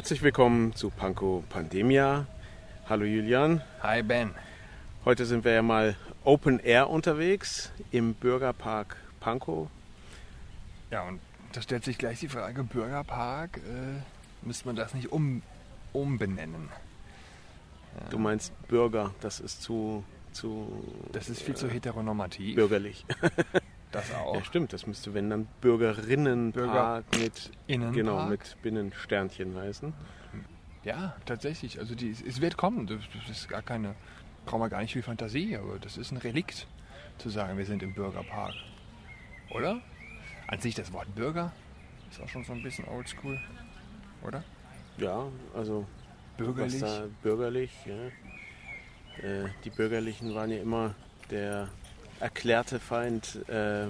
Herzlich willkommen zu Panko Pandemia. Hallo Julian. Hi Ben. Heute sind wir ja mal Open Air unterwegs im Bürgerpark Pankow. Ja, und da stellt sich gleich die Frage, Bürgerpark, äh, müsste man das nicht um, umbenennen? Du meinst Bürger, das ist zu... zu Das ist viel zu heteronormativ. bürgerlich. Das auch. Ja, stimmt, das müsste, wenn dann Bürgerinnenpark mit, Innenpark? genau, mit Binnensternchen heißen. Ja, tatsächlich. Also die, es wird kommen. Das das ist gar keine, brauchen wir gar nicht viel Fantasie, aber das ist ein Relikt, zu sagen, wir sind im Bürgerpark. Oder? An sich das Wort Bürger ist auch schon so ein bisschen oldschool, oder? Ja, also Bürgerlich. was da bürgerlich, ja. Äh, die Bürgerlichen waren ja immer der erklärte Feind äh,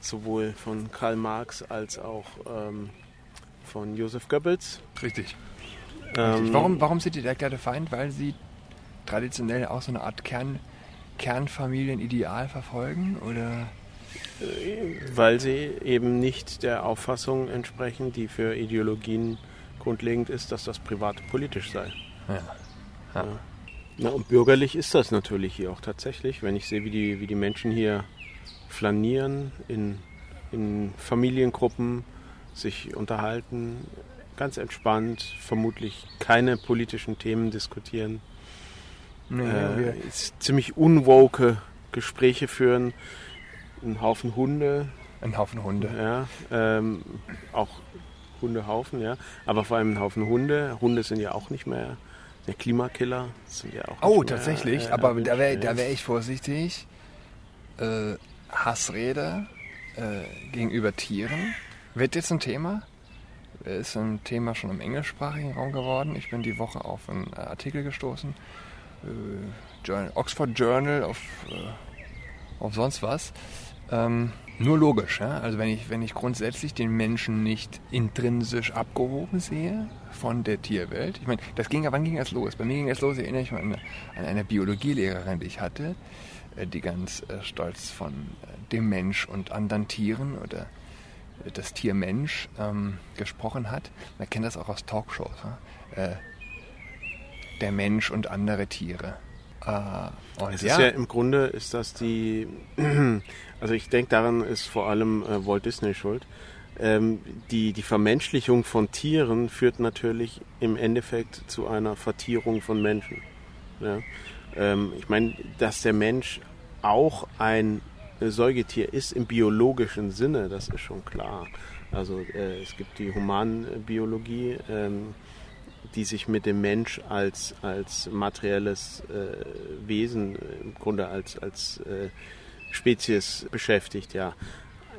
sowohl von Karl Marx als auch ähm, von Josef Goebbels. Richtig. Ähm, Warum, warum sind die der erklärte Feind? Weil sie traditionell auch so eine Art Kern, Kernfamilienideal verfolgen? Oder? Weil sie eben nicht der Auffassung entsprechen, die für Ideologien grundlegend ist, dass das private politisch sei. Ja. Ja. Na, und bürgerlich ist das natürlich hier auch tatsächlich, wenn ich sehe, wie die, wie die Menschen hier flanieren, in, in Familiengruppen sich unterhalten, ganz entspannt, vermutlich keine politischen Themen diskutieren, Nee, äh, ziemlich unwoke Gespräche führen, ein Haufen Hunde, ein Haufen Hunde. ja, ähm, auch Hundehaufen, ja, aber vor allem ein Haufen Hunde. Hunde sind ja auch nicht mehr der Klimakiller, sind ja auch Oh, nicht mehr, tatsächlich. äh, Aber da wäre da wär ich vorsichtig. Äh, Hassrede äh, gegenüber Tieren wird jetzt ein Thema. Ist ein Thema schon im englischsprachigen Raum geworden. Ich bin die Woche auf einen äh, Artikel gestoßen. Äh, Journal, Oxford Journal auf, äh, auf sonst was. Ähm, nur logisch, ja? Also wenn ich, wenn ich grundsätzlich den Menschen nicht intrinsisch abgehoben sehe von der Tierwelt. Ich meine, das ging wann ging das los? Bei mir ging das los, erinnere ich mich an an eine Biologielehrerin, die ich hatte, äh, die ganz äh, stolz von äh, dem Mensch und anderen Tieren oder äh, das Tier Mensch ähm, gesprochen hat. Man kennt das auch aus Talkshows. Ja? Äh, der Mensch und andere Tiere. Äh, und Es ist ja im Grunde ist das die, also ich denke daran ist vor allem äh, Walt Disney schuld. Ähm, die, die Vermenschlichung von Tieren führt natürlich im Endeffekt zu einer Vertierung von Menschen. Ja? Ähm, ich meine, dass der Mensch auch ein Säugetier ist im biologischen Sinne, das ist schon klar. Also äh, es gibt die Humanbiologie, ähm, die sich mit dem Mensch als, als materielles äh, Wesen, äh, im Grunde als, als äh, Spezies beschäftigt, ja.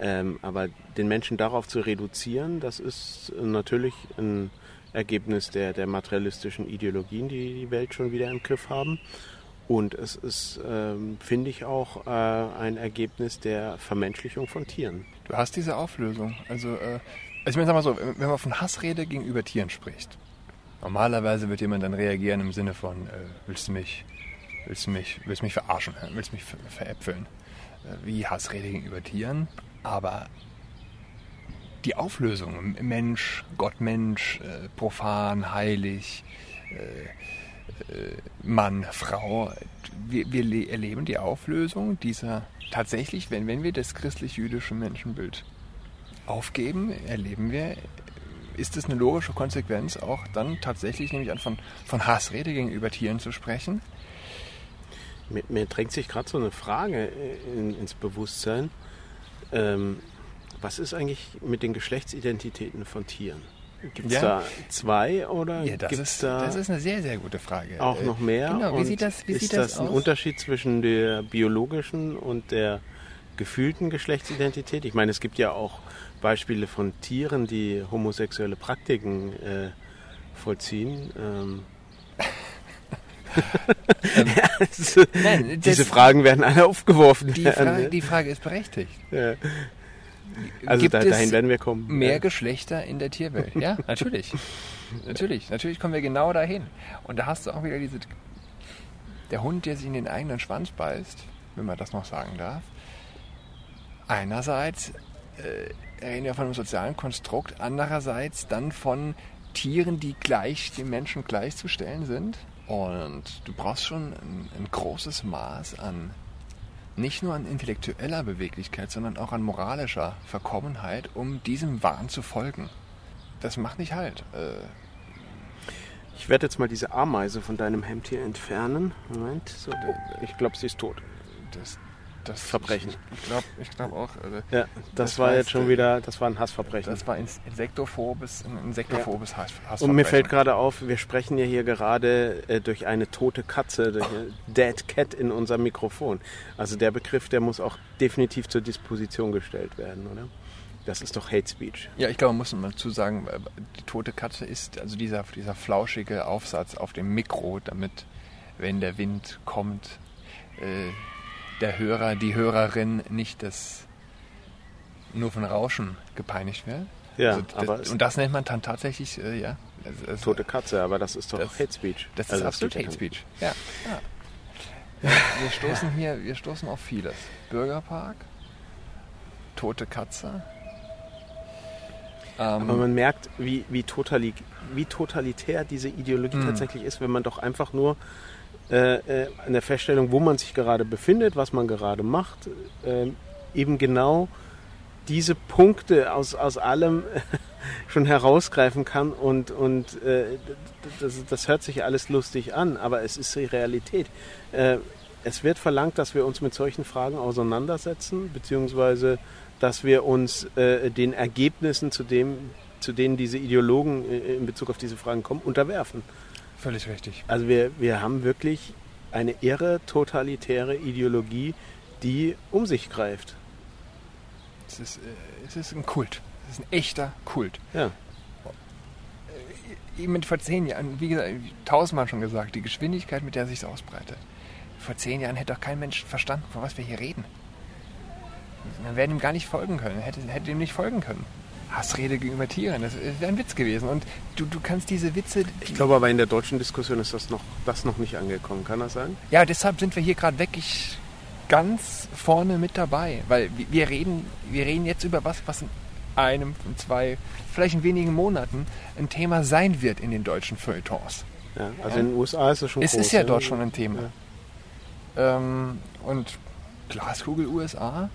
Ähm, aber den Menschen darauf zu reduzieren, das ist natürlich ein Ergebnis der, der materialistischen Ideologien, die die Welt schon wieder im Griff haben. Und es ist, ähm, finde ich, auch äh, ein Ergebnis der Vermenschlichung von Tieren. Du hast diese Auflösung. Also, äh, also ich meine, sag mal so, wenn man von Hassrede gegenüber Tieren spricht, normalerweise wird jemand dann reagieren im Sinne von, äh, willst du mich, willst du mich, willst mich verarschen, äh, willst du mich ver veräpfeln? Äh, wie Hassrede gegenüber Tieren. Aber die Auflösung, Mensch, Gott Mensch, äh, profan, heilig, äh, äh, Mann, Frau, wir, wir le- erleben die Auflösung dieser tatsächlich, wenn, wenn wir das christlich-jüdische Menschenbild aufgeben, erleben wir, ist es eine logische Konsequenz, auch dann tatsächlich, nämlich an von, von Hassrede gegenüber Tieren zu sprechen? Mir, mir drängt sich gerade so eine Frage äh, in, ins Bewusstsein. Ähm, was ist eigentlich mit den Geschlechtsidentitäten von Tieren? Gibt es Ja. da zwei oder Ja, gibt ist, da das ist eine sehr, sehr gute Frage. auch Äh, noch mehr? Genau, wie Und sieht das, wie ist sieht das, das, ein aus? Unterschied zwischen der biologischen und der gefühlten Geschlechtsidentität? Ich meine, es gibt ja auch Beispiele von Tieren, die homosexuelle Praktiken äh, vollziehen. Ähm, Also, Nein, diese Fragen werden alle aufgeworfen. Die Frage, die Frage ist berechtigt. Ja. Also Gibt da, dahin werden wir kommen. mehr Ja. Geschlechter in der Tierwelt? Ja, natürlich. natürlich. Natürlich kommen wir genau dahin. Und da hast du auch wieder diese. Der Hund, der sich in den eigenen Schwanz beißt, wenn man das noch sagen darf. Einerseits äh, reden wir von einem sozialen Konstrukt, andererseits dann von Tieren, die gleich dem Menschen gleichzustellen sind. Und du brauchst schon ein, ein großes Maß an nicht nur an intellektueller Beweglichkeit, sondern auch an moralischer Verkommenheit, um diesem Wahn zu folgen. Das macht nicht halt. Äh, ich werde jetzt mal diese Ameise von deinem Hemd hier entfernen. Moment, so, ich glaube, sie ist tot. Das, das Verbrechen. Ich glaube ich glaub auch. Äh, ja, das, das war jetzt schon wieder, das war ein Hassverbrechen. Das war ein insektophobes, ein insektophobes ja. Hassverbrechen. Und mir fällt gerade auf, wir sprechen ja hier gerade äh, durch eine tote Katze, durch eine Dead Cat in unserem Mikrofon. Also der Begriff, der muss auch definitiv zur Disposition gestellt werden, oder? Das ist doch Hate Speech. Ja, ich glaube, man muss mal zu sagen, äh, die tote Katze ist also dieser, dieser flauschige Aufsatz auf dem Mikro, damit, wenn der Wind kommt, äh, der Hörer, die Hörerin nicht das nur von Rauschen gepeinigt wird. Ja, also das, aber und das nennt man dann tatsächlich, äh, ja. Also, also, tote Katze, aber das ist doch das, Hate Speech. Das ist also absolut Hate Speech. Ja. ja. ja. Wir stoßen hier, wir stoßen auf vieles. Bürgerpark, tote Katze, ähm, Aber man merkt, wie, wie, totali wie totalitär diese Ideologie mh. tatsächlich ist, wenn man doch einfach nur äh, äh, der Feststellung, wo man sich gerade befindet, was man gerade macht, äh, eben genau diese Punkte aus, aus allem schon herausgreifen kann und, und äh, das, das, hört sich alles lustig an, aber es ist die Realität. Äh, es wird verlangt, dass wir uns mit solchen Fragen auseinandersetzen, beziehungsweise dass wir uns äh, den Ergebnissen, zu, dem, zu denen diese Ideologen äh, in Bezug auf diese Fragen kommen, unterwerfen. Völlig richtig. Also wir, wir haben wirklich eine irre totalitäre Ideologie, die um sich greift. Es ist, äh, es ist ein Kult. Es ist ein echter Kult. Ja. Äh, vor zehn Jahren, wie gesagt, tausendmal schon gesagt, die Geschwindigkeit, mit der sich ausbreitet. Vor zehn Jahren hätte doch kein Mensch verstanden, von was wir hier reden. Man wäre ihm gar nicht folgen können, hätte, hätte ihm nicht folgen können. Hassrede gegenüber Tieren, das wäre ein Witz gewesen. Und du, du kannst diese Witze. Ich glaube aber in der deutschen Diskussion ist das noch, das noch nicht angekommen, kann das sein? Ja, deshalb sind wir hier gerade wirklich ganz vorne mit dabei. Weil wir reden, wir reden jetzt über was, was in einem, in zwei, vielleicht in wenigen Monaten ein Thema sein wird in den deutschen Feuilletons. Ja, also ja. in den USA ist es schon Es groß, ist ja, ja dort schon ein Thema. Ähm, und Glaskugel USA,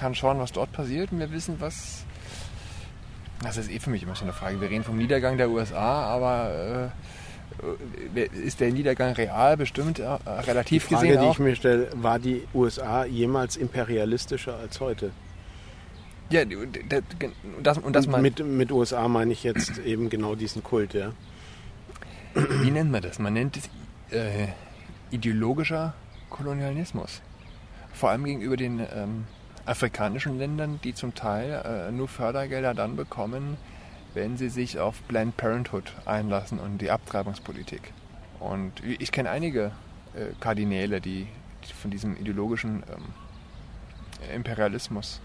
kann schauen, was dort passiert und wir wissen, was. Das ist eh für mich immer schon eine Frage. Wir reden vom Niedergang der USA, aber äh, ist der Niedergang real? Bestimmt äh, relativ die Frage, gesehen. Die auch. ich mir stelle, war die USA jemals imperialistischer als heute? Ja, das, und das und mit, mit USA meine ich jetzt eben genau diesen Kult, ja. Wie nennt man das? Man nennt es äh, ideologischer Kolonialismus. Vor allem gegenüber den ähm, afrikanischen Ländern, die zum Teil äh, nur Fördergelder dann bekommen, wenn sie sich auf Planned Parenthood einlassen und die Abtreibungspolitik. Und ich kenne einige äh, Kardinäle, die, die, von diesem ideologischen ähm, Imperialismus,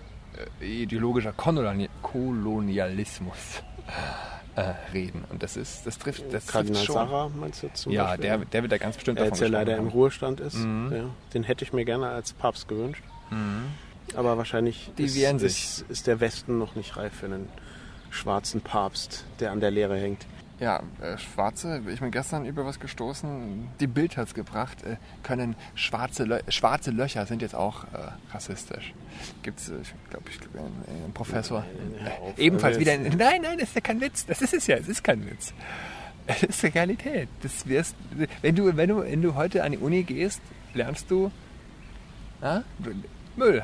äh, ideologischer Kolonial Kolonialismus äh, reden. Und das ist, das trifft, das Kardinal trifft schon. Sarah meinst du zum Ja, der, der wird da ganz bestimmt der davon jetzt ja leider im Ruhestand ist. Mhm. Ja, den hätte ich mir gerne als Papst gewünscht. Mhm. Aber wahrscheinlich ist, ist, ist, der Westen noch nicht reif für einen schwarzen Papst, der an der Lehre hängt. Ja, äh, schwarze, ich bin gestern über was gestoßen, die Bild hat es gebracht, äh, können schwarze, Lö schwarze Löcher sind jetzt auch äh, rassistisch. Gibt es, äh, ich glaube, ich glaub, einen, Professor. Äh, ebenfalls wieder, nein, nein, das ist ja kein Witz, das ist es ja, es ist kein Witz. Es ist die Realität. Das wirst, wenn, du, wenn, du, wenn du heute an die Uni gehst, lernst du ja, Müll.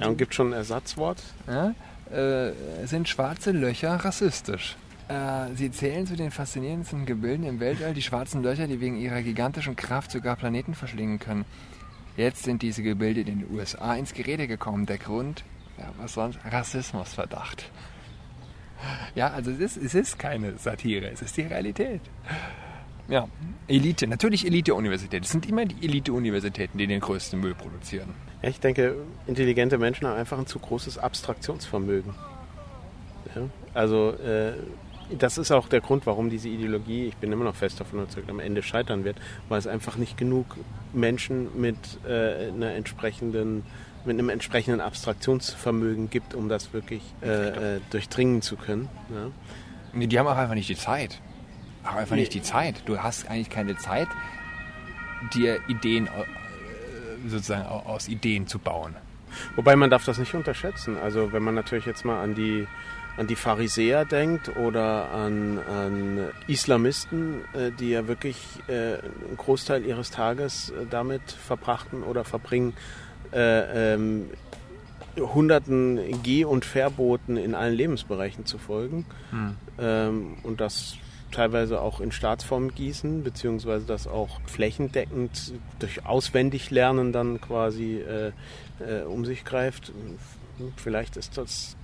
Ja, und gibt schon ein Ersatzwort? Ja, äh, sind schwarze Löcher rassistisch? Äh, sie zählen zu den faszinierendsten Gebilden im Weltall, die schwarzen Löcher, die wegen ihrer gigantischen Kraft sogar Planeten verschlingen können. Jetzt sind diese Gebilde in den USA ins Gerede gekommen. Der Grund, ja, was sonst? Rassismusverdacht. Ja, also es ist, es ist keine Satire, es ist die Realität. Ja, Elite, natürlich Elite-Universitäten. Es sind immer die Elite-Universitäten, die den größten Müll produzieren. Ja, ich denke, intelligente Menschen haben einfach ein zu großes Abstraktionsvermögen. Ja? Also äh, das ist auch der Grund, warum diese Ideologie, ich bin immer noch fest davon überzeugt, am Ende scheitern wird, weil es einfach nicht genug Menschen mit äh, einer entsprechenden mit einem entsprechenden Abstraktionsvermögen gibt, um das wirklich äh, äh durchdringen zu können. Ja? Nee, die haben auch einfach nicht die Zeit. Auch einfach nicht Nee. die Zeit. Du hast eigentlich keine Zeit, dir Ideen äh, sozusagen au- aus Ideen zu bauen. Wobei man darf das nicht unterschätzen. Also wenn man natürlich jetzt mal an die, an die Pharisäer denkt oder an, an Islamisten, äh, die ja wirklich äh, einen Großteil ihres Tages damit verbrachten oder verbringen, äh, ähm, hunderten Geh- und Verboten in allen Lebensbereichen zu folgen ähm, und das teilweise auch in Staatsform gießen, beziehungsweise das auch flächendeckend durch Auswendiglernen dann quasi äh, äh, um sich greift. Vielleicht ist das,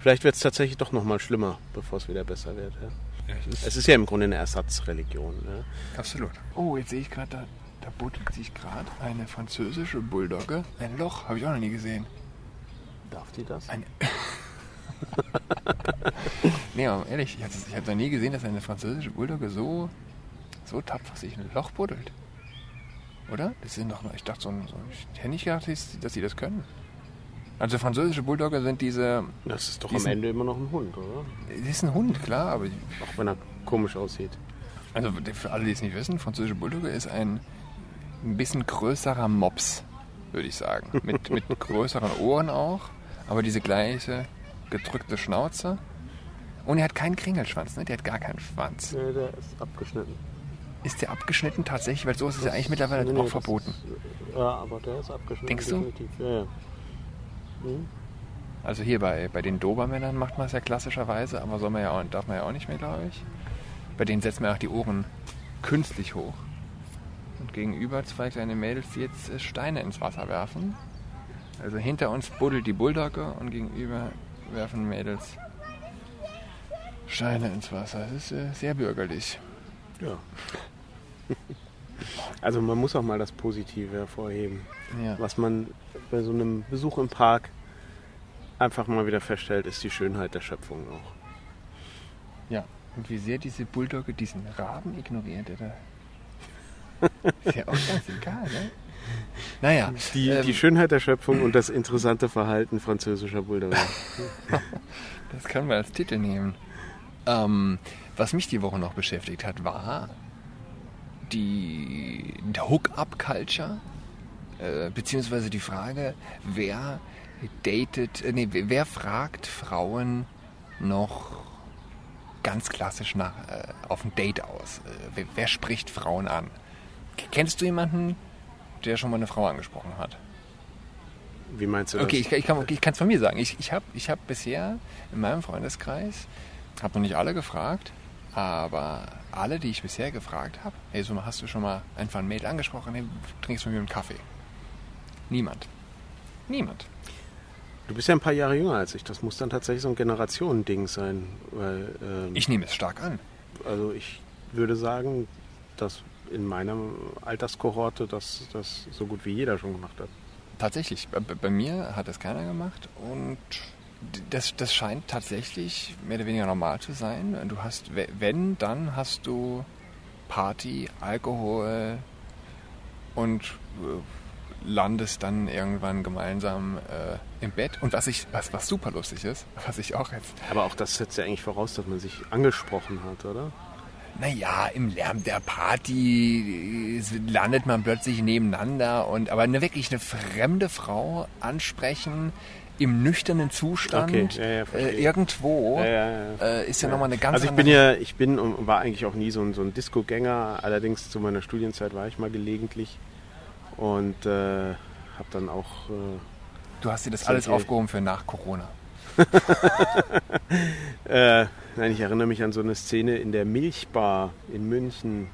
vielleicht wird es tatsächlich doch nochmal schlimmer, bevor es wieder besser wird. Ja. Es ist ja im Grunde eine Ersatzreligion. Ne? Absolut. Oh, jetzt sehe ich gerade, da, da buddelt sich gerade eine französische Bulldogge. Ein Loch, habe ich auch noch nie gesehen. Darf die das? Ein nee, aber ehrlich, ich habe hab noch nie gesehen, dass eine französische Bulldogge so, so tapfer sich ein Loch buddelt. Oder? Das sind doch, ich dachte so, ein- so ich hätte nicht gedacht, dass sie das können. Also französische Bulldogge sind diese, Das ist doch Die am Ende immer noch ein Hund, oder? das ist ein Hund, klar, aber Auch wenn er komisch aussieht. Also für alle, die es nicht wissen, französische Bulldogge ist ein, ein bisschen größerer Mops, würde ich sagen. Mit, mit größeren Ohren auch, aber diese gleiche gedrückte Schnauze. Und er hat keinen Kringelschwanz, ne? Der hat gar keinen Schwanz. Nee, der ist abgeschnitten. Ist der abgeschnitten tatsächlich? Weil so ist es ja eigentlich mittlerweile Nee, auch verboten. Ist, ja, aber der ist abgeschnitten. Denkst du? Ja, ja. Hm? Also hier bei, bei den Dobermännern macht man es ja klassischerweise, aber soll man ja auch, darf man ja auch nicht mehr, glaube ich. Bei denen setzt man auch die Ohren künstlich hoch. Und gegenüber zwei kleine Mädels, die jetzt Steine ins Wasser werfen. Also hinter uns buddelt die Bulldogge und gegenüber werfen Mädels Steine ins Wasser. Das ist äh, sehr bürgerlich. Ja. Also man muss auch mal das Positive hervorheben. Ja. Was man bei so einem Besuch im Park einfach mal wieder feststellt, ist die Schönheit der Schöpfung auch. ja. Und wie sehr diese Bulldogge diesen Raben ignoriert, oder? Ist ja auch ganz egal, ne? Naja. Die, ähm, die Schönheit der Schöpfung und das interessante Verhalten französischer Bulldogge. Das können wir als Titel nehmen. Ähm, was mich die Woche noch beschäftigt hat, war die, Hook-Up-Culture, äh, beziehungsweise die Frage, wer datet, äh, nee, wer fragt Frauen noch ganz klassisch nach, äh, auf ein Date aus? Äh, wer, wer spricht Frauen an? Kennst du jemanden, der schon mal eine Frau angesprochen hat? Wie meinst du das? Okay, ich, ich kann es ich von mir sagen. Ich, ich habe ich hab bisher in meinem Freundeskreis, habe noch nicht alle gefragt, aber alle, die ich bisher gefragt habe, hey, so hast du schon mal einfach ein Mädel angesprochen, hey, trinkst du mit mir einen Kaffee? Niemand. Niemand. Du bist ja ein paar Jahre jünger als ich. Das muss dann tatsächlich so ein Generationending sein. Weil, ähm, Ich nehme es stark an. also ich würde sagen, dass in meiner Alterskohorte das, das so gut wie jeder schon gemacht hat. Tatsächlich, bei, bei mir hat das keiner gemacht und das, das scheint tatsächlich mehr oder weniger normal zu sein. Du hast, wenn, dann hast du Party, Alkohol und äh, landest dann irgendwann gemeinsam äh, im Bett. Und was ich, was, was super lustig ist, was ich auch jetzt Aber auch das setzt ja eigentlich voraus, dass man sich angesprochen hat, oder? Naja, im Lärm der Party landet man plötzlich nebeneinander und aber eine wirklich eine fremde Frau ansprechen im nüchternen Zustand Okay, ja, ja, äh, irgendwo Ja, ja, ja. Äh, ist ja, nochmal eine ganz Also ich andere bin ja, ich bin und war eigentlich auch nie so ein, so ein Disco-Gänger. Allerdings zu meiner Studienzeit war ich mal gelegentlich und äh, habe dann auch äh, Du hast dir das alles aufgehoben für nach Corona. Äh, nein, ich erinnere mich an so eine Szene in der Milchbar in München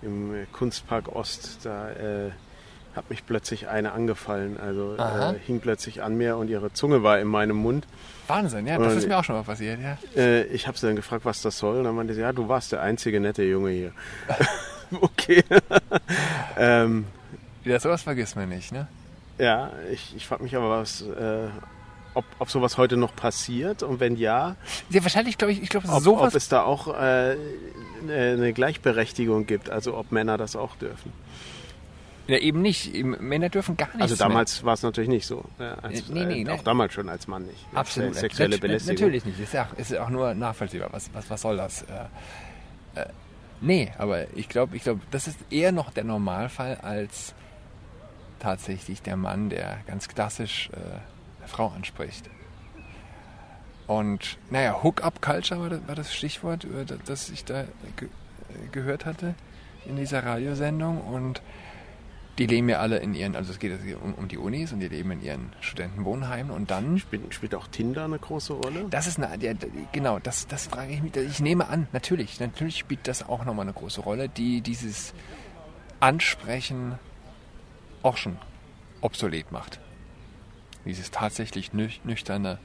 im Kunstpark Ost. Da äh, hat mich plötzlich eine angefallen. Also äh, hing plötzlich an mir und ihre Zunge war in meinem Mund. Wahnsinn, ja, das ist mir auch schon mal passiert, ja. Äh, ich habe sie dann gefragt, was das soll. Und dann meinte sie, ja, du warst der einzige nette Junge hier. okay. ähm, Ja, sowas vergisst man nicht, ne? ja, ich, ich frage mich aber, was, äh, ob, ob sowas heute noch passiert und wenn ja, Ja, wahrscheinlich, glaube ich, ich glaube, ob, ob sowas. es da auch äh, eine Gleichberechtigung gibt, also ob Männer das auch dürfen. Ja, eben nicht. Männer dürfen gar nichts Also damals war es natürlich nicht so. Ja, als, Äh, nee, nee, äh, ne. auch damals schon als Mann nicht. Absolut. Sexuelle Belästigung. Natürlich nicht. Ist ja, auch- ist auch nur nachvollziehbar. Was, was, was soll das? Äh, äh, nee, aber ich glaube, ich glaub, das ist eher noch der Normalfall als tatsächlich der Mann, der ganz klassisch äh, eine Frau anspricht. Und naja, Hook-up-Culture war das, war das Stichwort, das, ich da ge äh, gehört hatte in dieser Radiosendung. Und die leben ja alle in ihren, also es geht um, um die Unis und die leben in ihren Studentenwohnheimen. Und dann Spielt, spielt auch Tinder eine große Rolle? das ist eine, der, genau, das, das frage ich mich. Ich nehme an, natürlich, natürlich spielt das auch nochmal eine große Rolle, die dieses Ansprechen auch schon obsolet macht. Dieses tatsächlich nüch, nüchterne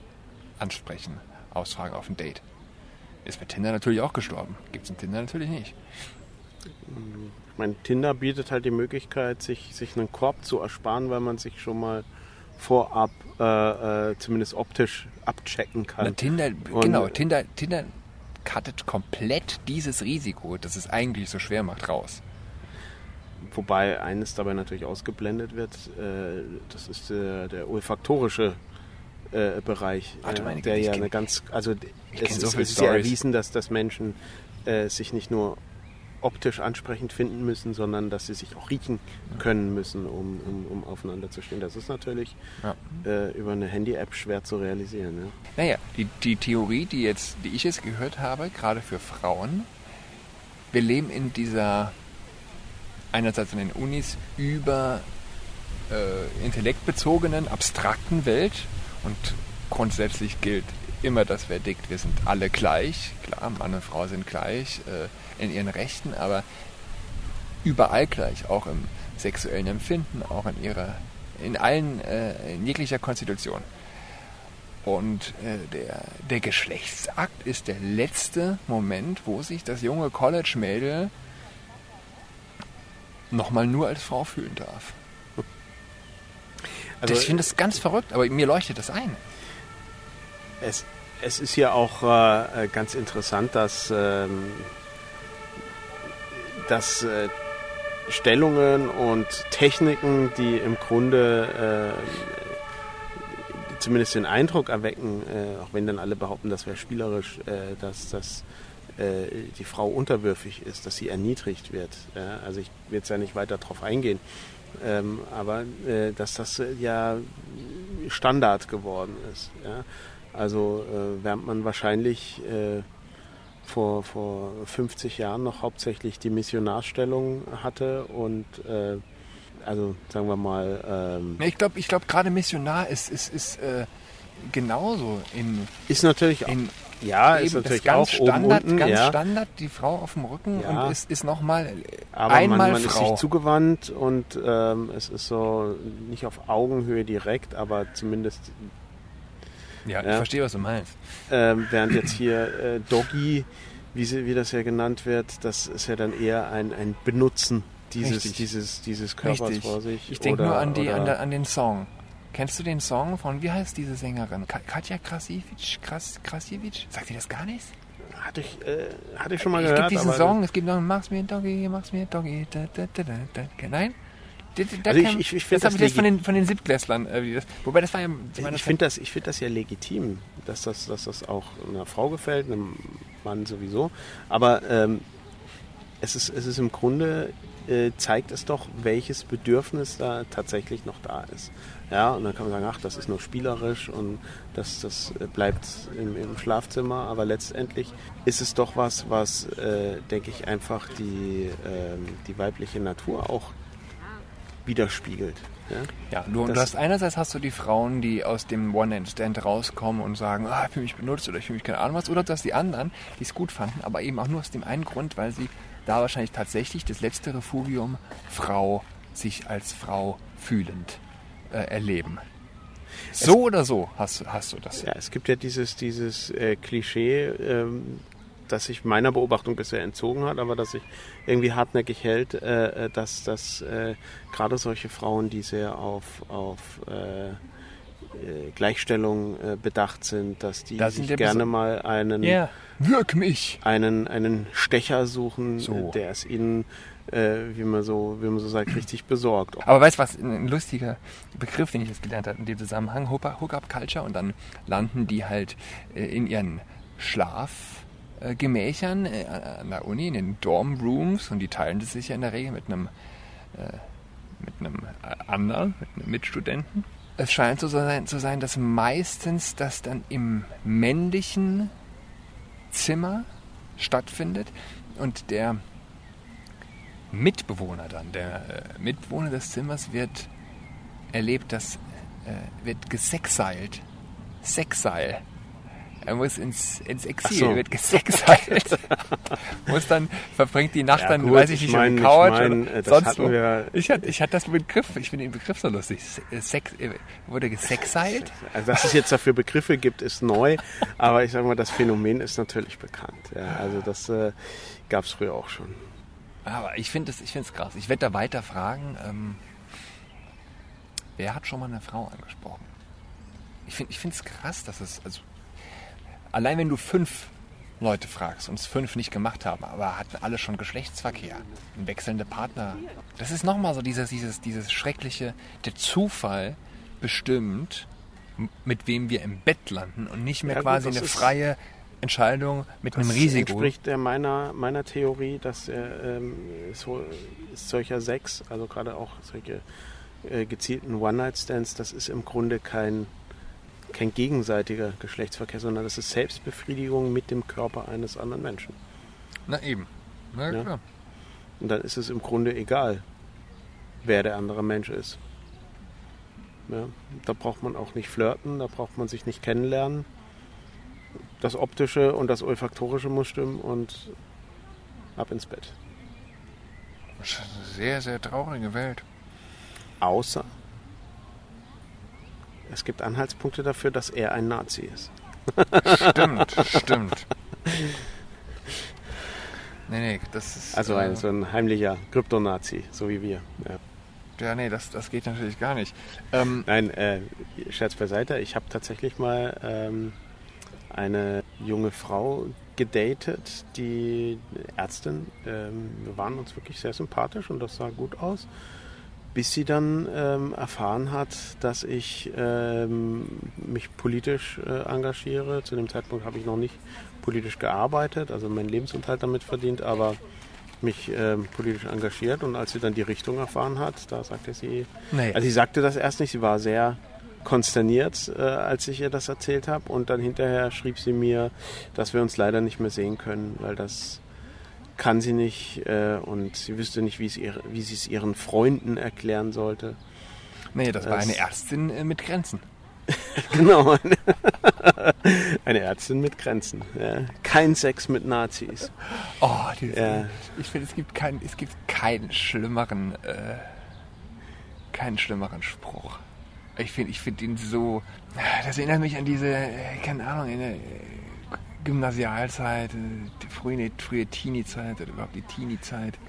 Ansprechen, Ausfragen auf ein Date. Ist bei Tinder natürlich auch gestorben. Gibt es in Tinder natürlich nicht. Ich meine, Tinder bietet halt die Möglichkeit, sich, sich einen Korb zu ersparen, weil man sich schon mal vorab äh, äh, zumindest optisch abchecken kann. Na, Tinder, Und- genau, Tinder, Tinder cuttet komplett dieses Risiko, das es eigentlich so schwer macht, raus. Wobei eines dabei natürlich ausgeblendet wird, äh, das ist äh, der olfaktorische äh, Bereich, Warte äh, mal, der ja kenn- eine ganz, also es so ist ja erwiesen, dass, dass Menschen äh, sich nicht nur optisch ansprechend finden müssen, sondern dass sie sich auch riechen können müssen, um, um, um aufeinander zu stehen. Das ist natürlich Ja. äh, über eine Handy-App schwer zu realisieren. Ja. Naja, die, die Theorie, die, jetzt, die ich jetzt gehört habe, gerade für Frauen, wir leben in dieser einerseits an den Unis über äh, intellektbezogenen, abstrakten Welt und grundsätzlich gilt immer das Verdikt, wir sind alle gleich. Klar, Mann und Frau sind gleich äh, in ihren Rechten, aber überall gleich, auch im sexuellen Empfinden, auch in ihrer, in allen, äh, in jeglicher Konstitution. Und äh, der, der Geschlechtsakt ist der letzte Moment, wo sich das junge College-Mädel nochmal nur als Frau fühlen darf. Also, ich finde das ganz verrückt, aber mir leuchtet das ein. Es, es ist ja auch äh, äh, ganz interessant, dass, ähm, dass äh, Stellungen und Techniken, die im Grunde äh, zumindest den Eindruck erwecken, äh, auch wenn dann alle behaupten, das wäre spielerisch, äh, dass, dass äh, die Frau unterwürfig ist, dass sie erniedrigt wird. Ja? Also ich will jetzt ja nicht weiter darauf eingehen. Ähm, aber äh, dass das äh, ja Standard geworden ist. Ja? Also äh, während man wahrscheinlich äh, vor, vor 50 Jahren noch hauptsächlich die Missionarstellung hatte und äh, also sagen wir mal ähm, Ich glaube, ich glaub, gerade Missionar ist, ist, ist genauso in, ist natürlich in ja ist natürlich ganz auch Standard, oben unten, ganz ja, Standard, die Frau auf dem Rücken Ja. und ist, ist nochmal man, einmal man ist Frau. sich zugewandt und ähm, es ist so nicht auf Augenhöhe direkt, aber zumindest ja, ich Ja. verstehe, was du meinst. Ähm, während jetzt hier äh, Doggy, wie, sie, wie das ja genannt wird, das ist ja dann eher ein, ein Benutzen dieses, Richtig. dieses, dieses Körpers Richtig. vor sich. Ich denke nur an, die, an, der, an den Song. Kennst du den Song von, wie heißt diese Sängerin? Ka Katja Krasiewicz? Kras Krasiewicz? Sagt ihr das gar nicht? Hatte ich, äh, hatte ich schon mal es gehört. gibt diesen Song, es gibt noch Mach's mir Doggy, mach's mir Doggy. Da, da, da, da. Nein? Da, da Also ich- kann- ich- ich das habe ich jetzt von den, von den Siebtklässlern. Äh, wobei das war ja... Ich finde das, ich find das ja legitim, dass das, dass das auch einer Frau gefällt, einem Mann sowieso. Aber ähm, es, ist, es ist im Grunde, äh, zeigt es doch, welches Bedürfnis da tatsächlich noch da ist. Ja, und dann kann man sagen, ach, das ist nur spielerisch und das, das äh, bleibt im, im Schlafzimmer. Aber letztendlich ist es doch was, was, äh, denke ich, einfach die, ähm, die weibliche Natur auch widerspiegelt. Ja? Ja, du, du hast einerseits hast du die Frauen, die aus dem One-Night-Stand rauskommen und sagen, ah, ich fühle mich benutzt oder ich fühle mich keine Ahnung was. Oder du hast die anderen, die es gut fanden, aber eben auch nur aus dem einen Grund, weil sie da wahrscheinlich tatsächlich das letzte Refugium Frau sich als Frau fühlend äh, erleben. So oder so hast, hast du das. Ja, es gibt ja dieses, dieses äh, Klischee, ähm, das sich meiner Beobachtung bisher entzogen hat, aber das sich irgendwie hartnäckig hält, äh, äh, dass, dass äh, gerade solche Frauen, die sehr auf, auf äh, Gleichstellung äh, bedacht sind, dass die Da sich gerne mal einen, Ja, wirk mich! einen, einen Stecher suchen, So. äh, der es ihnen äh, wie man so, wie man so sagt, richtig besorgt. Aber weißt du was, ein lustiger Begriff, den ich jetzt gelernt habe in dem Zusammenhang, Hookup-Culture und dann landen die halt äh, in ihren Schlafgemächern äh, an der Uni, in den Dorm-Rooms und die teilen das sich ja in der Regel mit einem, äh, mit einem anderen, mit einem Mitstudenten. Es scheint so sein, zu sein, dass meistens das dann im männlichen Zimmer stattfindet und der Mitbewohner dann, der äh, Mitbewohner des Zimmers wird erlebt, dass äh, wird gesexeilt. Sexseil. Er muss ins, ins Exil, so. wird gesexeilt. muss dann, verbringt die Nacht ja, dann, gut, weiß ich nicht, auf der Couch ich mein, oder sonst wo. Ich hatte, ich hatte das Begriff, ich finde den Begriff so lustig. Sex, äh, wurde gesexeilt? Also, dass es jetzt dafür Begriffe gibt, ist neu, aber ich sage mal, das Phänomen ist natürlich bekannt. Ja, also das äh, gab es früher auch schon. Aber ich finde es krass. Ich werde da weiter fragen, ähm, wer hat schon mal eine Frau angesprochen? Ich finde es krass, dass es, also allein wenn du fünf Leute fragst und es fünf nicht gemacht haben, aber hatten alle schon Geschlechtsverkehr, wechselnde Partner. Das ist nochmal so dieses, dieses, dieses schreckliche, der Zufall bestimmt, mit wem wir im Bett landen und nicht mehr ja, quasi gut, eine freie Entscheidung mit einem Risiko. Das entspricht meiner, meiner Theorie, dass ähm, so, solcher Sex, also gerade auch solche äh, gezielten One-Night-Stands, das ist im Grunde kein, kein gegenseitiger Geschlechtsverkehr, sondern das ist Selbstbefriedigung mit dem Körper eines anderen Menschen. Na eben. Na ja? klar. Und dann ist es im Grunde egal, wer der andere Mensch ist. Ja, da braucht man auch nicht flirten, da braucht man sich nicht kennenlernen das Optische und das Olfaktorische muss stimmen und ab ins Bett. Das ist eine sehr, sehr traurige Welt. Außer es gibt Anhaltspunkte dafür, dass er ein Nazi ist. Stimmt, stimmt. Nee, nee, das ist. Also ein, äh, so ein heimlicher Kryptonazi, so wie wir. Ja. Ja, nee, das, das geht natürlich gar nicht. Ähm, Nein, äh, Scherz beiseite. Ich habe tatsächlich mal ähm, eine junge Frau gedatet, die Ärztin. Ähm, wir waren uns wirklich sehr sympathisch und das sah gut aus. Bis sie dann ähm, erfahren hat, dass ich ähm, mich politisch äh, engagiere. Zu dem Zeitpunkt habe ich noch nicht politisch gearbeitet, also meinen Lebensunterhalt damit verdient, aber mich ähm, politisch engagiert. Und als sie dann die Richtung erfahren hat, da sagte sie, nee. also sie sagte das erst nicht, sie war sehr konsterniert, äh, als ich ihr das erzählt habe. Und dann hinterher schrieb sie mir, dass wir uns leider nicht mehr sehen können, weil das kann sie nicht äh, und sie wüsste nicht, wie, ihr, wie sie es ihren Freunden erklären sollte. Nee, das, das war eine Ärztin äh, mit Grenzen. genau, eine Ärztin mit Grenzen. Ja. Kein Sex mit Nazis. Oh, ja. ich finde, es gibt keinen, es gibt keinen schlimmeren, äh, keinen schlimmeren Spruch. Ich finde ich find ihn so. Das erinnert mich an diese, äh, keine Ahnung, in der äh, Gymnasialzeit, äh, die frühe, frühe Teenie-Zeit oder überhaupt die Teenie-Zeit.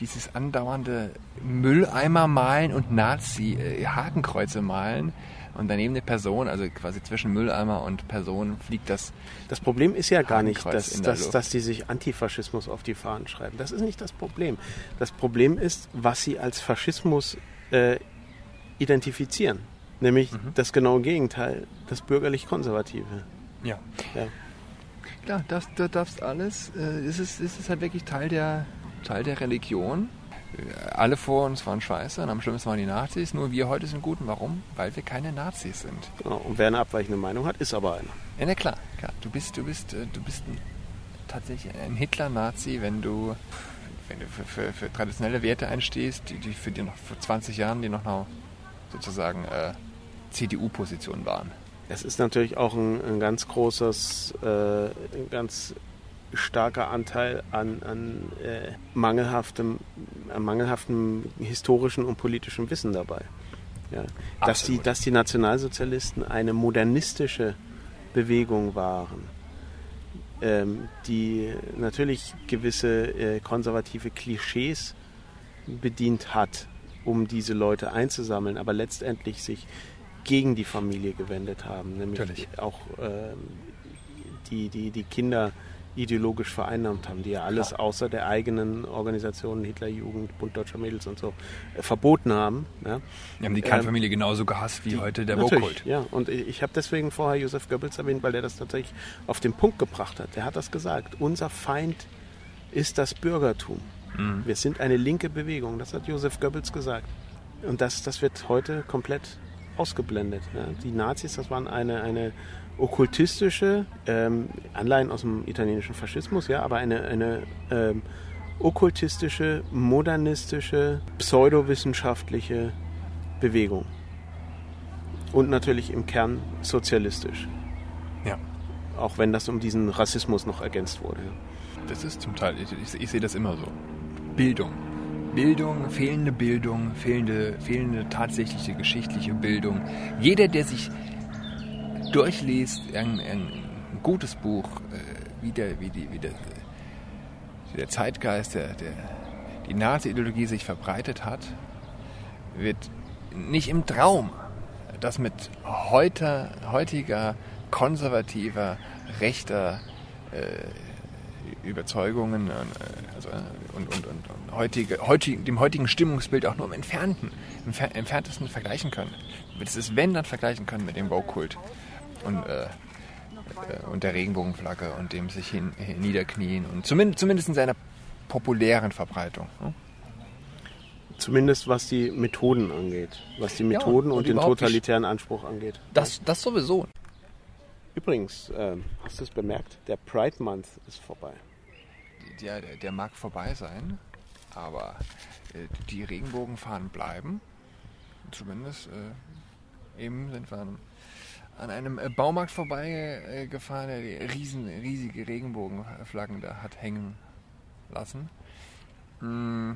Dieses andauernde Mülleimer malen und Nazi-Hakenkreuze malen und daneben eine Person, also quasi zwischen Mülleimer und Person fliegt das. Das Problem ist ja gar nicht, dass, dass, dass die sich Antifaschismus auf die Fahnen schreiben. Das ist nicht das Problem. Das Problem ist, was sie als Faschismus äh, identifizieren. Nämlich mhm. das genaue Gegenteil, das bürgerlich-konservative. Ja. ja. Klar, das, das, das alles, äh, ist, es, ist es halt wirklich Teil der, Teil der Religion. Äh, alle vor uns waren scheiße und am schlimmsten waren die Nazis, nur wir heute sind gut. Und warum? Weil wir keine Nazis sind. Genau. Und wer eine abweichende Meinung hat, ist aber einer. Ja, na klar, klar. Du bist, du bist, äh, du bist ein, tatsächlich ein Hitler-Nazi, wenn du, wenn du für, für, für, traditionelle Werte einstehst, die, die für dir noch vor 20 Jahren, die noch sozusagen äh, CDU-Position waren. Es ist natürlich auch ein, ein ganz großes, äh, ein ganz starker Anteil an, an äh, mangelhaftem, an mangelhaftem historischen und politischen Wissen dabei. Ja. Dass, die, dass die Nationalsozialisten eine modernistische Bewegung waren, ähm, die natürlich gewisse äh, konservative Klischees bedient hat, um diese Leute einzusammeln, aber letztendlich sich gegen die Familie gewendet haben, nämlich Natürlich. auch ähm, die, die, die Kinder ideologisch vereinnahmt haben, die ja alles Klar. außer der eigenen Organisation, Hitlerjugend, Bund Deutscher Mädels und so, äh, verboten haben. Ja. Die haben die Ähm, Kernfamilie genauso gehasst wie heute der Vokult. Ja, und ich ich habe deswegen vorher Josef Goebbels erwähnt, weil der das tatsächlich auf den Punkt gebracht hat. Der hat das gesagt. Unser Feind ist das Bürgertum. Mhm. Wir sind eine linke Bewegung. Das hat Josef Goebbels gesagt. Und das, das wird heute komplett ausgeblendet. Ja. Die Nazis, das waren eine, eine okkultistische, ähm, Anleihen aus dem italienischen Faschismus, ja, aber eine, eine ähm, okkultistische, modernistische, pseudowissenschaftliche Bewegung. Und natürlich im Kern sozialistisch. Ja. Auch wenn das um diesen Rassismus noch ergänzt wurde. Das ist zum Teil, ich, ich, ich sehe das immer so. Bildung. Bildung, fehlende Bildung, fehlende, fehlende tatsächliche geschichtliche Bildung. Jeder, der sich durchliest, ein, ein gutes Buch, äh, wie, der, wie, die, wie, der, der Zeitgeist, der, der, die Nazi-Ideologie sich verbreitet hat, wird nicht im Traum das mit heute, heutiger, konservativer, rechter äh, Überzeugungen äh, also, äh, und, und, und heutige, heutige, dem heutigen Stimmungsbild auch nur im Entfernten, im Fer- entferntesten vergleichen können. Das ist, wenn, dann vergleichen können mit dem Woke-Kult und, äh, äh, und der Regenbogenflagge und dem sich hin, hin niederknien und zumindest, zumindest in seiner populären Verbreitung. Ne? Zumindest was die Methoden angeht. Was die Ja, Methoden und und, den totalitären Anspruch angeht. Das, das sowieso. Übrigens, ähm, hast du es bemerkt? Der Pride Month ist vorbei. Der, der, der mag vorbei sein, aber äh, die Regenbogenfahnen bleiben. Zumindest äh, eben sind wir an, an einem äh, Baumarkt vorbeigefahren, der die riesen, riesige Regenbogenflaggen da hat hängen lassen. Mm,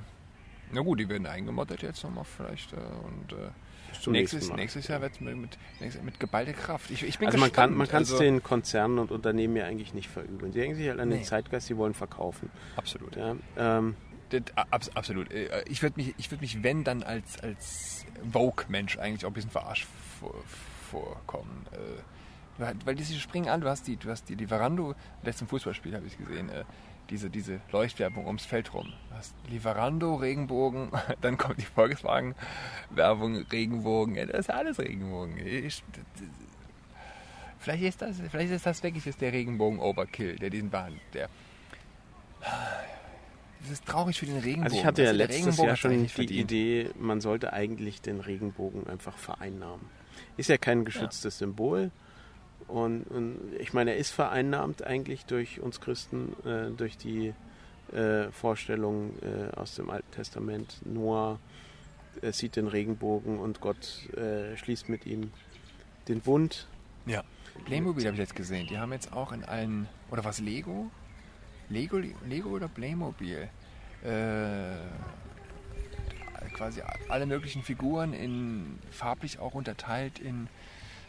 na gut, die werden eingemottet jetzt nochmal vielleicht. Äh, und äh, nächstes, nächstes Jahr wird es mit, mit, mit geballter Kraft. Ich, ich bin Also man kann gespannt. man kann es Also- den Konzernen und Unternehmen ja eigentlich nicht verübeln. Sie hängen sich halt an den Nee. Zeitgeist, sie wollen verkaufen. Absolut. Ja, ähm, absolut. Äh, Ich würde mich, ich würd mich, wenn dann als, als Vogue-Mensch eigentlich auch ein bisschen verarscht vor, vorkommen. Äh, Weil diese springen an, du hast die, du hast die Lieferando, letzten Fußballspiel habe ich gesehen, äh, diese, diese Leuchtwerbung ums Feld rum. Du hast Lieferando, Regenbogen, dann kommt die Volkswagen-Werbung, Regenbogen, das ist alles Regenbogen. Ich, vielleicht ist das, vielleicht ist das wirklich jetzt der Regenbogen-Overkill, der diesen Bahn, der das ist traurig für den Regenbogen. also ich hatte ja der letztes Jahr schon die verdient. Idee, man sollte eigentlich den Regenbogen einfach vereinnahmen. Ist ja kein geschütztes Symbol. Und, und ich meine, er ist vereinnahmt eigentlich durch uns Christen, äh, durch die äh, Vorstellung äh, aus dem Alten Testament. Noah äh, sieht den Regenbogen und Gott äh, schließt mit ihm den Bund. Ja. Playmobil habe ich jetzt gesehen. Die haben jetzt auch in allen. Oder was, Lego? Lego, Lego oder Playmobil? Äh, quasi alle möglichen Figuren in farblich auch unterteilt in.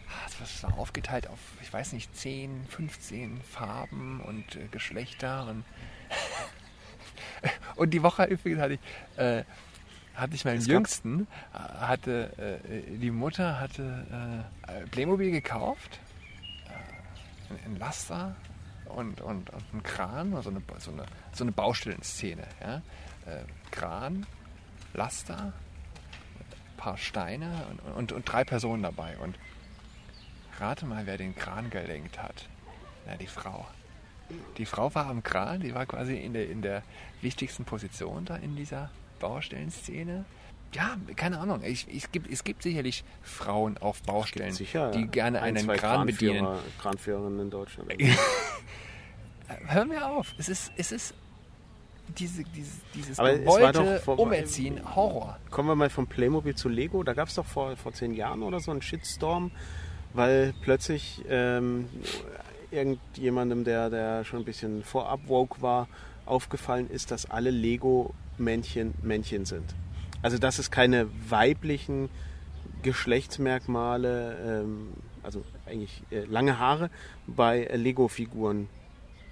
ah, Was war aufgeteilt auf, ich weiß nicht, 10, 15 Farben und äh, Geschlechter und. und die Woche übrigens hatte ich. Äh, hatte ich meinen Jüngsten, äh, hatte äh, die Mutter hatte äh, Playmobil gekauft, äh, ein Laster und, und, und ein Kran, also eine, so eine, so eine Baustellenszene. Ja? Äh, Kran, Laster, ein paar Steine und, und, und drei Personen dabei. Und rate mal, wer den Kran gelenkt hat. Na, die Frau. Die Frau war am Kran, die war quasi in der, in der wichtigsten Position da in dieser Baustellenszene. Ja, keine Ahnung. Ich, ich, gibt, es gibt sicherlich Frauen auf Baustellen, Sicher. die gerne ein, einen Kran bedienen. Kranführer- Kranführerinnen in Deutschland. Hör mir auf. Es ist, es ist diese, dieses, dieses Aber doch vor- Umerziehen Horror. Kommen wir mal von Playmobil zu Lego. Da gab es doch vor, vor zehn Jahren oder so einen Shitstorm, weil plötzlich ähm, irgendjemandem, der, der schon ein bisschen vorab woke war, aufgefallen ist, dass alle Lego-Männchen Männchen sind. Also dass es keine weiblichen Geschlechtsmerkmale, ähm, also eigentlich äh, lange Haare bei äh, Lego-Figuren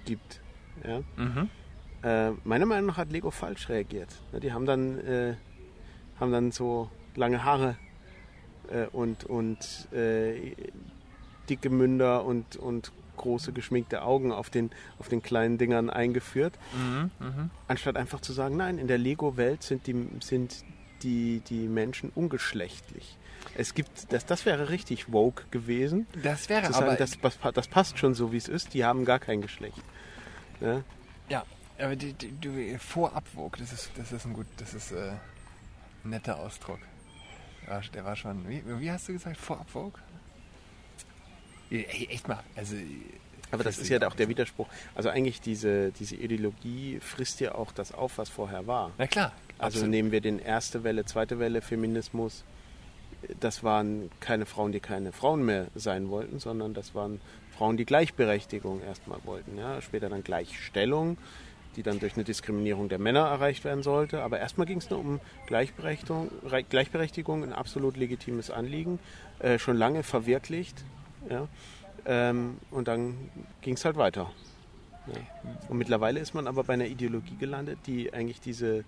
gibt. Ja? Mhm. Äh, meiner Meinung nach hat Lego falsch reagiert. Ne, Die haben dann, äh, haben dann so lange Haare äh, und, und äh, dicke Münder und, und große geschminkte Augen auf den, auf den kleinen Dingern eingeführt. Mhm, mhm. Anstatt einfach zu sagen, nein, in der Lego-Welt sind die, sind die, die Menschen ungeschlechtlich. Es gibt, das, das wäre richtig woke gewesen. Das wäre Zu sagen, aber... das, das, passt schon so, wie es ist. Die haben gar kein Geschlecht. Ja? Ja, aber die, die, die Vorabwog, das ist, das ist ein gut, das ist äh, ein netter Ausdruck. Der war, der war schon, wie, wie hast du gesagt, Vorabwog? Ey, echt mal, also... Aber das ist ja auch der Widerspruch. Also eigentlich diese, diese Ideologie frisst ja auch das auf, was vorher war. Na klar, Also absolut. nehmen wir den erste Welle, zweite Welle Feminismus. Das waren keine Frauen, die keine Frauen mehr sein wollten, sondern das waren Frauen, die Gleichberechtigung erstmal wollten. Ja? Später dann Gleichstellung, die dann durch eine Diskriminierung der Männer erreicht werden sollte. Aber erstmal ging es nur um Gleichberechtigung, Re- Gleichberechtigung, ein absolut legitimes Anliegen, äh, schon lange verwirklicht. Ja? Ähm, und dann ging es halt weiter. Ja. Und mittlerweile ist man aber bei einer Ideologie gelandet, die eigentlich diese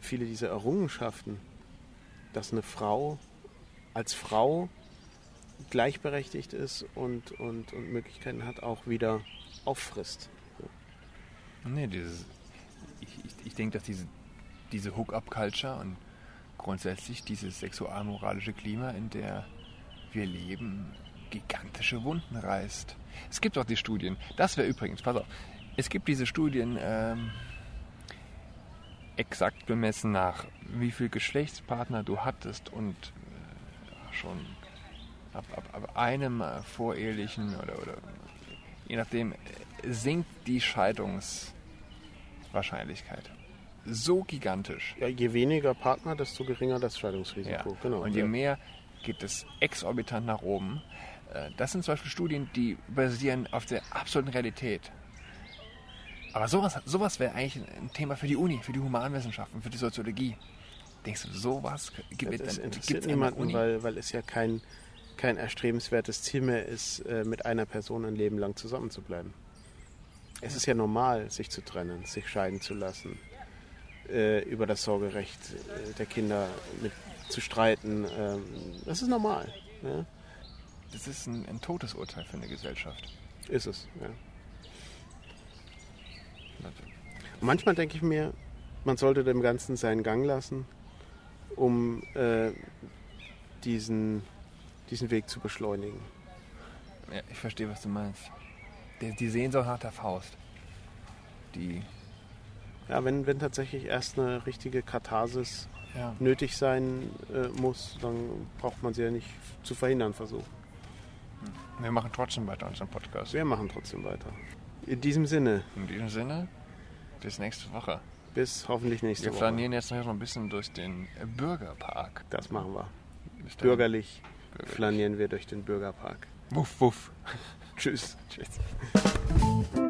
viele dieser Errungenschaften, dass eine Frau als Frau gleichberechtigt ist und, und, und Möglichkeiten hat, auch wieder auffrisst. Nee, dieses, ich, ich, ich denke, dass diese, diese Hook-up-Culture und grundsätzlich dieses sexualmoralische Klima, in der wir leben, gigantische Wunden reißt. Es gibt auch die Studien, das wäre übrigens, pass auf, es gibt diese Studien, ähm, exakt bemessen nach, wie viel Geschlechtspartner du hattest und äh, schon ab, ab, ab einem äh, vorehelichen oder, oder je nachdem, sinkt die Scheidungswahrscheinlichkeit. So gigantisch. Ja, je weniger Partner, desto geringer das Scheidungsrisiko. Ja. Genau. Und je mehr geht es exorbitant nach oben. Äh, Das sind zum Beispiel Studien, die basieren auf der absoluten Realität. Aber sowas, sowas wäre eigentlich ein Thema für die Uni, für die Humanwissenschaften, für die Soziologie. Denkst du, sowas gibt es interessiert an der niemanden, weil, weil es ja kein, kein erstrebenswertes Ziel mehr ist, äh, mit einer Person ein Leben lang zusammen zu bleiben. Es ist ja normal, sich zu trennen, sich scheiden zu lassen, äh, über das Sorgerecht äh, der Kinder mit zu streiten. ähm, Das ist normal. Ja? Das ist ein, ein Todesurteil für eine Gesellschaft. Ist es. Ja. Und manchmal denke ich mir, man sollte dem Ganzen seinen Gang lassen, um äh, diesen, diesen Weg zu beschleunigen. Ja, ich verstehe, was du meinst. Die, die Sehnsucht nach der Faust. Die, Ja, wenn, wenn tatsächlich erst eine richtige Katharsis ja. nötig sein äh, muss, dann braucht man sie ja nicht zu verhindern versuchen. Wir machen trotzdem weiter unseren Podcast. Wir machen trotzdem weiter. In diesem Sinne, In diesem Sinne, bis nächste Woche. bis hoffentlich nächste Wir Woche. flanieren jetzt noch ein bisschen durch den Bürgerpark. Das machen wir. Bürgerlich Bürgerlich. flanieren wir durch den Bürgerpark. Wuff, wuff. Tschüss. Tschüss.